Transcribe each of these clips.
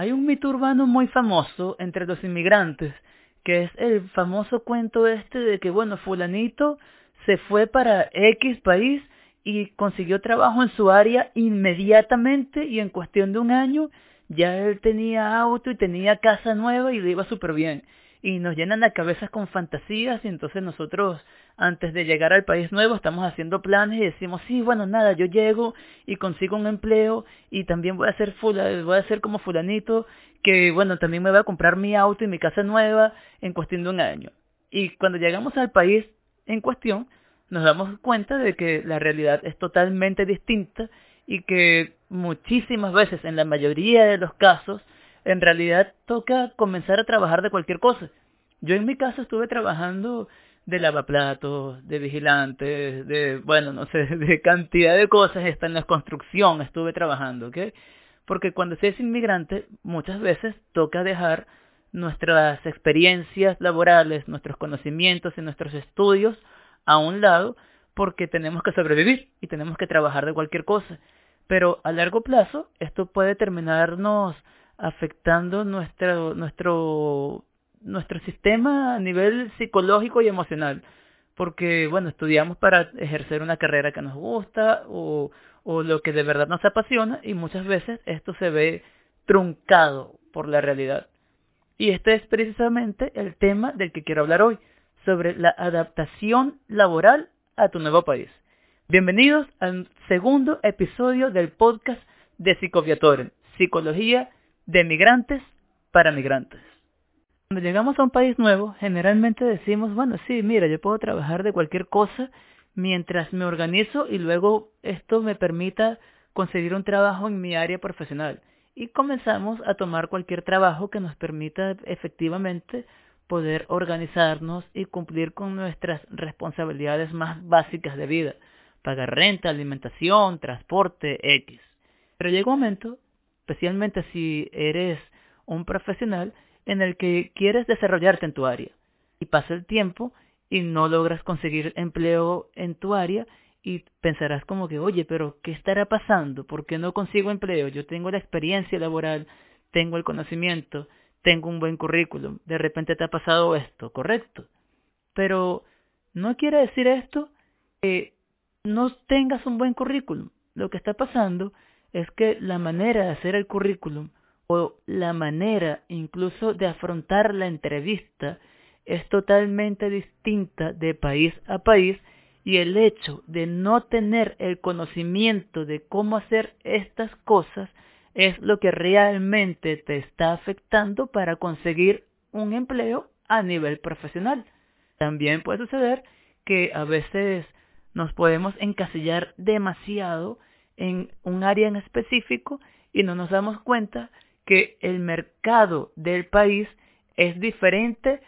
Hay un mito urbano muy famoso entre los inmigrantes, que es el famoso cuento este de que, bueno, fulanito se fue para X país y consiguió trabajo en su área inmediatamente y en cuestión de un año ya él tenía auto y tenía casa nueva y le iba súper bien. Y nos llenan la cabeza con fantasías y entonces nosotros antes de llegar al país nuevo estamos haciendo planes y decimos, sí, bueno, nada, yo llego y consigo un empleo y también voy a ser voy a ser como fulanito que, bueno, también me voy a comprar mi auto y mi casa nueva en cuestión de un año. Y cuando llegamos al país en cuestión, nos damos cuenta de que la realidad es totalmente distinta y que muchísimas veces, en la mayoría de los casos, en realidad toca comenzar a trabajar de cualquier cosa. Yo en mi caso estuve trabajando de lavaplatos, de vigilantes, de, bueno, no sé, de cantidad de cosas, hasta en la construcción estuve trabajando, ¿ok? Porque cuando se es inmigrante, muchas veces toca dejar nuestras experiencias laborales, nuestros conocimientos y nuestros estudios a un lado porque tenemos que sobrevivir y tenemos que trabajar de cualquier cosa. Pero a largo plazo esto puede terminarnos afectando nuestro, nuestro nuestro sistema a nivel psicológico y emocional. Porque, bueno, estudiamos para ejercer una carrera que nos gusta o, o lo que de verdad nos apasiona y muchas veces esto se ve truncado por la realidad. Y este es precisamente el tema del que quiero hablar hoy, sobre la adaptación laboral a tu nuevo país. Bienvenidos al segundo episodio del podcast de Psicoviatoren, Psicología de Migrantes para Migrantes. Cuando llegamos a un país nuevo, generalmente decimos, bueno, sí, mira, yo puedo trabajar de cualquier cosa mientras me organizo y luego esto me permita conseguir un trabajo en mi área profesional. Y comenzamos a tomar cualquier trabajo que nos permita efectivamente poder organizarnos y cumplir con nuestras responsabilidades más básicas de vida. Pagar renta, alimentación, transporte, X. Pero llega un momento, especialmente si eres un profesional, en el que quieres desarrollarte en tu área. Y pasa el tiempo y no logras conseguir empleo en tu área y pensarás como que, oye, pero ¿qué estará pasando? ¿Por qué no consigo empleo? Yo tengo la experiencia laboral, tengo el conocimiento, tengo un buen currículum, de repente te ha pasado esto, ¿correcto? Pero no quiere decir esto que no tengas un buen currículum. Lo que está pasando es que la manera de hacer el currículum o la manera incluso de afrontar la entrevista es totalmente distinta de país a país y el hecho de no tener el conocimiento de cómo hacer estas cosas es lo que realmente te está afectando para conseguir un empleo a nivel profesional. También puede suceder que a veces nos podemos encasillar demasiado en un área en específico y no nos damos cuenta que el mercado del país es diferente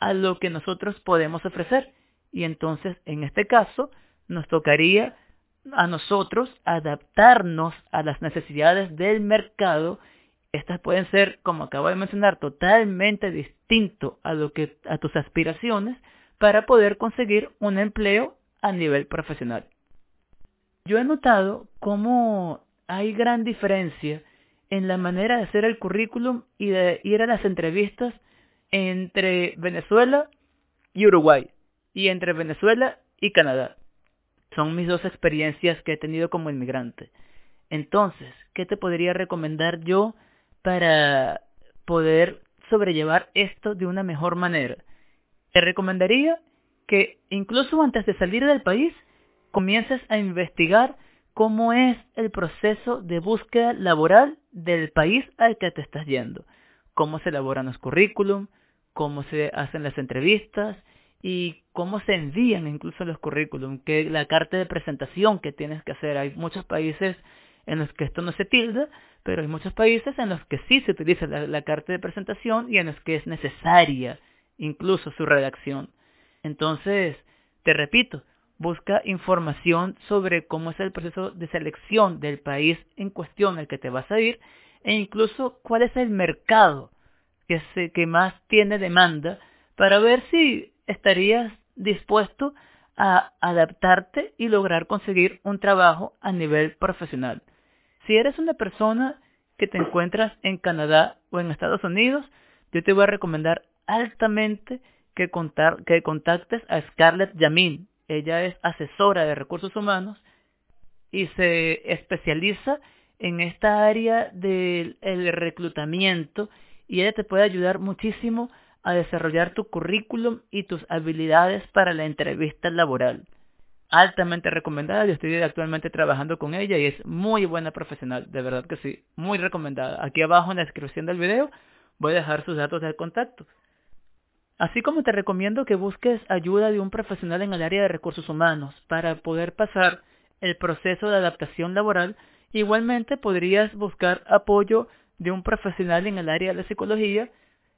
a lo que nosotros podemos ofrecer. Y entonces, en este caso, nos tocaría a nosotros adaptarnos a las necesidades del mercado. Estas pueden ser, como acabo de mencionar, totalmente distinto a lo que a tus aspiraciones para poder conseguir un empleo a nivel profesional. Yo he notado cómo hay gran diferencia en la manera de hacer el currículum y de ir a las entrevistas entre Venezuela y Uruguay y entre Venezuela y Canadá. Son mis dos experiencias que he tenido como inmigrante. Entonces, ¿qué te podría recomendar yo para poder sobrellevar esto de una mejor manera? Te recomendaría que incluso antes de salir del país comiences a investigar cómo es el proceso de búsqueda laboral del país al que te estás yendo, cómo se elaboran los currículum, cómo se hacen las entrevistas y cómo se envían incluso los currículum, que la carta de presentación que tienes que hacer. Hay muchos países en los que esto no se tilda, pero hay muchos países en los que sí se utiliza la, la carta de presentación y en los que es necesaria incluso su redacción. Entonces, te repito, busca información sobre cómo es el proceso de selección del país en cuestión al que te vas a ir e incluso cuál es el mercado que, más tiene demanda para ver si estarías dispuesto a adaptarte y lograr conseguir un trabajo a nivel profesional. Si eres una persona que te encuentras en Canadá o en Estados Unidos, yo te voy a recomendar altamente que, que contactes a Scarlett Yamin. Ella es asesora de recursos humanos y se especializa en esta área del reclutamiento y ella te puede ayudar muchísimo a desarrollar tu currículum y tus habilidades para la entrevista laboral. Altamente recomendada, yo estoy actualmente trabajando con ella y es muy buena profesional, de verdad que sí, muy recomendada. Aquí abajo en la descripción del video voy a dejar sus datos de contacto. Así como te recomiendo que busques ayuda de un profesional en el área de recursos humanos para poder pasar el proceso de adaptación laboral, igualmente podrías buscar apoyo de un profesional en el área de la psicología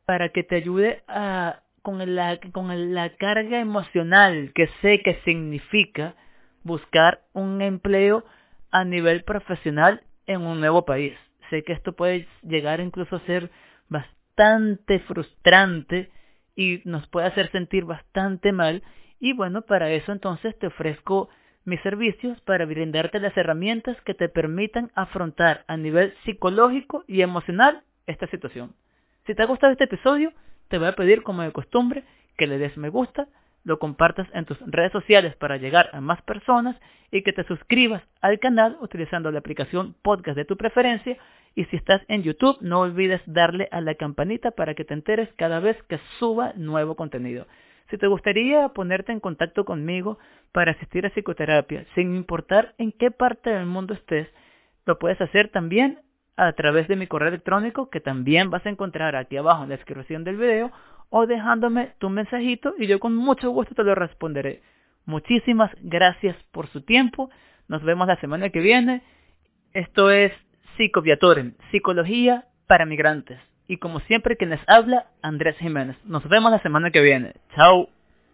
para que te ayude a, con, la, con la carga emocional que sé que significa buscar un empleo a nivel profesional en un nuevo país. Sé que esto puede llegar incluso a ser bastante frustrante y nos puede hacer sentir bastante mal. Y bueno, para eso entonces te ofrezco mis servicios para brindarte las herramientas que te permitan afrontar a nivel psicológico y emocional esta situación. Si te ha gustado este episodio, te voy a pedir como de costumbre que le des me gusta, lo compartas en tus redes sociales para llegar a más personas y que te suscribas al canal utilizando la aplicación podcast de tu preferencia y si estás en YouTube no olvides darle a la campanita para que te enteres cada vez que suba nuevo contenido. Si te gustaría ponerte en contacto conmigo para asistir a psicoterapia, sin importar en qué parte del mundo estés, lo puedes hacer también a través de mi correo electrónico que también vas a encontrar aquí abajo en la descripción del video o dejándome tu mensajito y yo con mucho gusto te lo responderé. Muchísimas gracias por su tiempo. Nos vemos la semana que viene. Esto es Psicoviatorem, Psicología para Migrantes. Y como siempre, quien les habla, Andrés Jiménez. Nos vemos la semana que viene. Chao.